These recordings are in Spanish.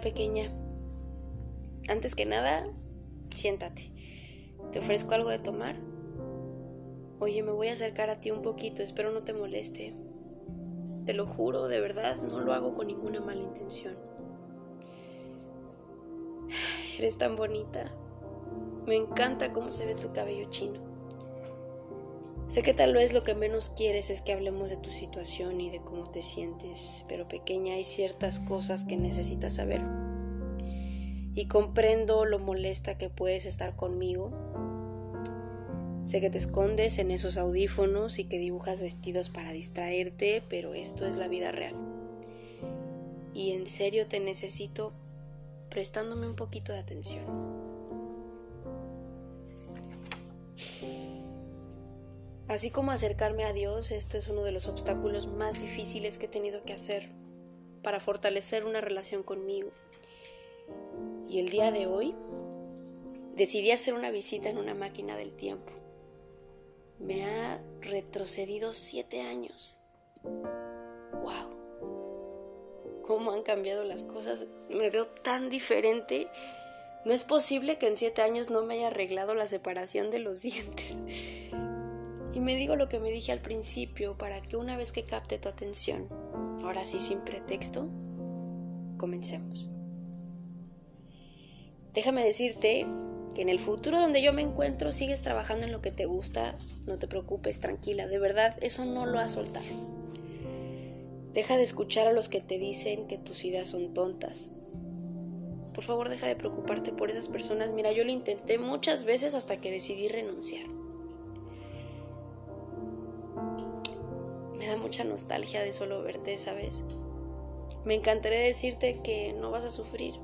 Pequeña. Antes que nada, siéntate. ¿Te ofrezco algo de tomar? Oye, me voy a acercar a ti un poquito, espero no te moleste. Te lo juro, de verdad, no lo hago con ninguna mala intención. Eres tan bonita. Me encanta cómo se ve tu cabello chino. Sé que tal vez lo que menos quieres es que hablemos de tu situación y de cómo te sientes, pero pequeña hay ciertas cosas que necesitas saber. Y comprendo lo molesta que puedes estar conmigo. Sé que te escondes en esos audífonos y que dibujas vestidos para distraerte, pero esto es la vida real. Y en serio te necesito prestándome un poquito de atención. Así como acercarme a Dios, esto es uno de los obstáculos más difíciles que he tenido que hacer para fortalecer una relación conmigo. Y el día de hoy decidí hacer una visita en una máquina del tiempo. Me ha retrocedido siete años. ¡Wow! cómo han cambiado las cosas. Me veo tan diferente. No es posible que en siete años no me haya arreglado la separación de los dientes. Me digo lo que me dije al principio para que una vez que capte tu atención, ahora sí sin pretexto, comencemos. Déjame decirte que en el futuro donde yo me encuentro sigues trabajando en lo que te gusta, no te preocupes, tranquila, de verdad, eso no lo has soltado. Deja de escuchar a los que te dicen que tus ideas son tontas. Por favor, deja de preocuparte por esas personas. Mira, yo lo intenté muchas veces hasta que decidí renunciar. Mucha nostalgia de solo verte, ¿sabes? Me encantaría decirte que no vas a sufrir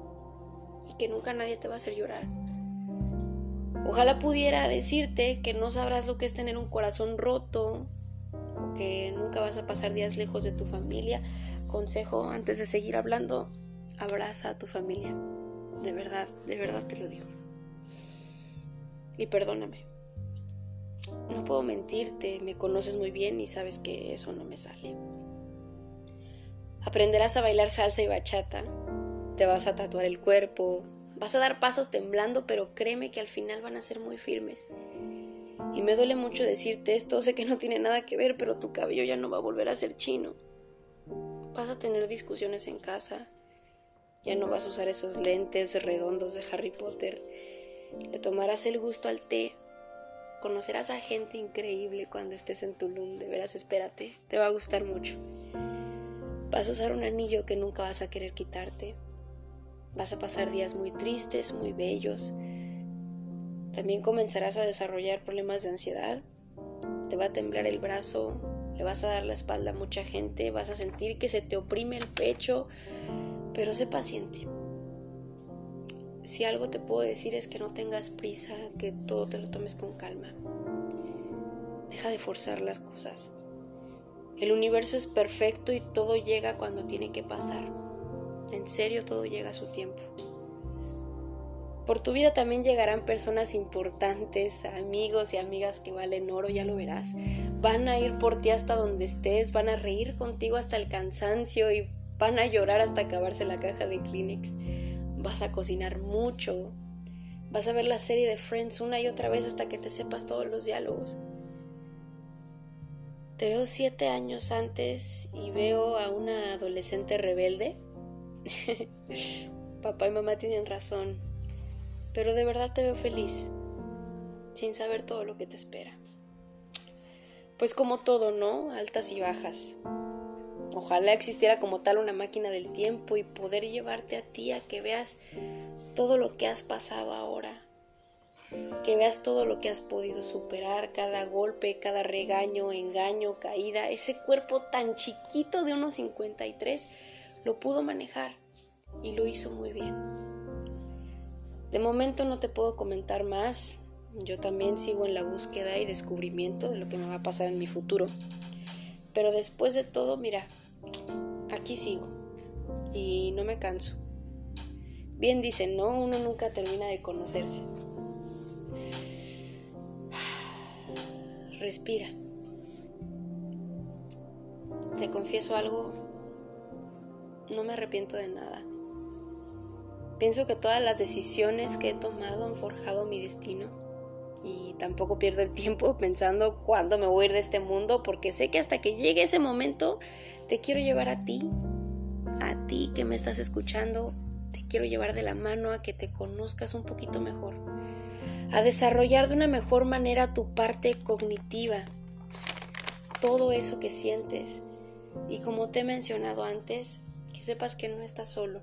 y que nunca nadie te va a hacer llorar. Ojalá pudiera decirte que no sabrás lo que es tener un corazón roto que nunca vas a pasar días lejos de tu familia, consejo antes de seguir hablando, abraza a tu familia. De verdad, de verdad te lo digo. Y perdóname. No puedo mentirte, me conoces muy bien y sabes que eso no me sale. Aprenderás a bailar salsa y bachata, te vas a tatuar el cuerpo, vas a dar pasos temblando, pero créeme que al final van a ser muy firmes y me duele mucho decirte esto, sé que no tiene nada que ver, pero tu cabello ya no va a volver a ser chino. Vas a tener discusiones en casa, ya no vas a usar esos lentes redondos de Harry Potter, le tomarás el gusto al té, conocerás a gente increíble cuando estés en Tulum, de veras espérate, te va a gustar mucho. Vas a usar un anillo que nunca vas a querer quitarte. Vas a pasar días muy tristes, muy bellos, también comenzarás a desarrollar problemas de ansiedad, te va a temblar el brazo, le vas a dar la espalda a mucha gente, vas a sentir que se te oprime el pecho, pero sé paciente. Si algo te puedo decir es que no tengas prisa, que todo te lo tomes con calma. Deja de forzar las cosas. El universo es perfecto y todo llega cuando tiene que pasar. En serio, todo llega a su tiempo. Por tu vida también llegarán personas importantes, amigos y amigas que valen oro, ya lo verás. Van a ir por ti hasta donde estés, van a reír contigo hasta el cansancio y van a llorar hasta acabarse la caja de Kleenex. Vas a cocinar mucho. Vas a ver la serie de Friends una y otra vez hasta que te sepas todos los diálogos. Te veo siete años antes y veo a una adolescente rebelde. Papá y mamá tienen razón pero de verdad te veo feliz, sin saber todo lo que te espera. Pues como todo, ¿no? Altas y bajas. Ojalá existiera como tal una máquina del tiempo y poder llevarte a ti a que veas todo lo que has pasado ahora, que veas todo lo que has podido superar, cada golpe, cada regaño, engaño, caída, ese cuerpo tan chiquito de unos 53 lo pudo manejar y lo hizo muy bien. De momento no te puedo comentar más. Yo también sigo en la búsqueda y descubrimiento de lo que me va a pasar en mi futuro. Pero después de todo, mira, aquí sigo y no me canso. Bien dicen, ¿no? Uno nunca termina de conocerse. Respira. Te confieso algo, no me arrepiento de nada. Pienso que todas las decisiones que he tomado han forjado mi destino y tampoco pierdo el tiempo pensando cuándo me voy a ir de este mundo porque sé que hasta que llegue ese momento te quiero llevar a ti, a ti que me estás escuchando, te quiero llevar de la mano a que te conozcas un poquito mejor, a desarrollar de una mejor manera tu parte cognitiva, todo eso que sientes y como te he mencionado antes, que sepas que no estás solo.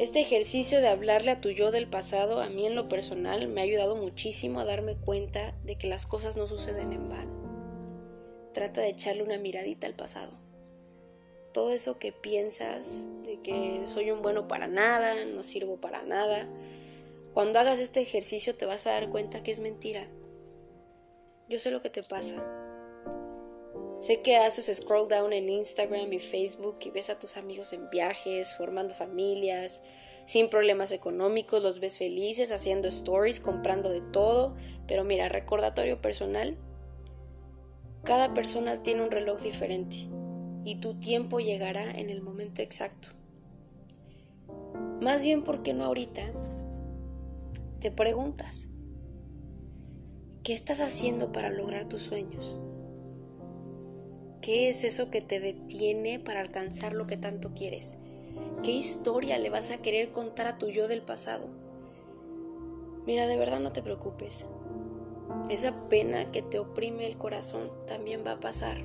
Este ejercicio de hablarle a tu yo del pasado, a mí en lo personal, me ha ayudado muchísimo a darme cuenta de que las cosas no suceden en vano. Trata de echarle una miradita al pasado. Todo eso que piensas de que soy un bueno para nada, no sirvo para nada, cuando hagas este ejercicio te vas a dar cuenta que es mentira. Yo sé lo que te pasa. Sé que haces scroll down en Instagram y Facebook y ves a tus amigos en viajes, formando familias, sin problemas económicos, los ves felices, haciendo stories, comprando de todo. Pero mira, recordatorio personal, cada persona tiene un reloj diferente y tu tiempo llegará en el momento exacto. Más bien porque no ahorita, te preguntas, ¿qué estás haciendo para lograr tus sueños? ¿Qué es eso que te detiene para alcanzar lo que tanto quieres? ¿Qué historia le vas a querer contar a tu yo del pasado? Mira, de verdad no te preocupes. Esa pena que te oprime el corazón también va a pasar.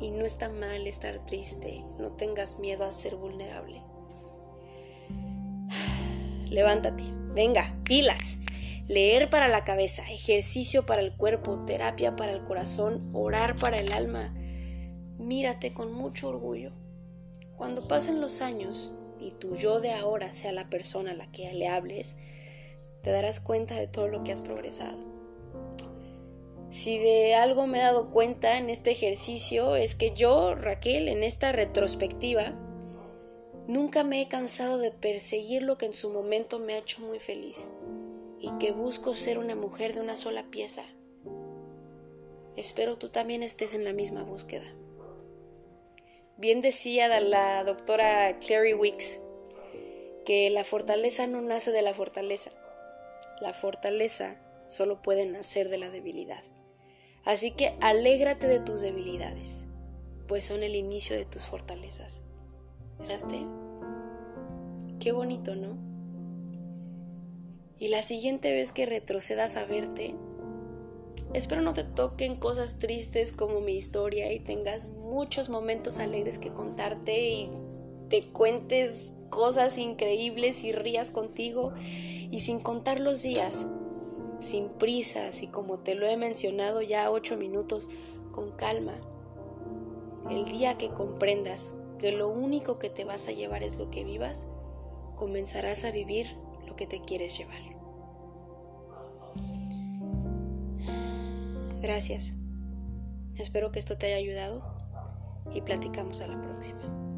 Y no está mal estar triste. No tengas miedo a ser vulnerable. Levántate. Venga, pilas. Leer para la cabeza, ejercicio para el cuerpo, terapia para el corazón, orar para el alma mírate con mucho orgullo. Cuando pasen los años y tu yo de ahora sea la persona a la que le hables, te darás cuenta de todo lo que has progresado. Si de algo me he dado cuenta en este ejercicio es que yo, Raquel, en esta retrospectiva, nunca me he cansado de perseguir lo que en su momento me ha hecho muy feliz y que busco ser una mujer de una sola pieza. Espero tú también estés en la misma búsqueda. Bien decía la doctora Clary Wicks que la fortaleza no nace de la fortaleza. La fortaleza solo puede nacer de la debilidad. Así que alégrate de tus debilidades, pues son el inicio de tus fortalezas. ¿Escuchaste? Qué bonito, ¿no? Y la siguiente vez que retrocedas a verte, Espero no te toquen cosas tristes como mi historia y tengas muchos momentos alegres que contarte y te cuentes cosas increíbles y rías contigo y sin contar los días, sin prisas y como te lo he mencionado ya ocho minutos, con calma. El día que comprendas que lo único que te vas a llevar es lo que vivas, comenzarás a vivir lo que te quieres llevar. Gracias. Espero que esto te haya ayudado y platicamos a la próxima.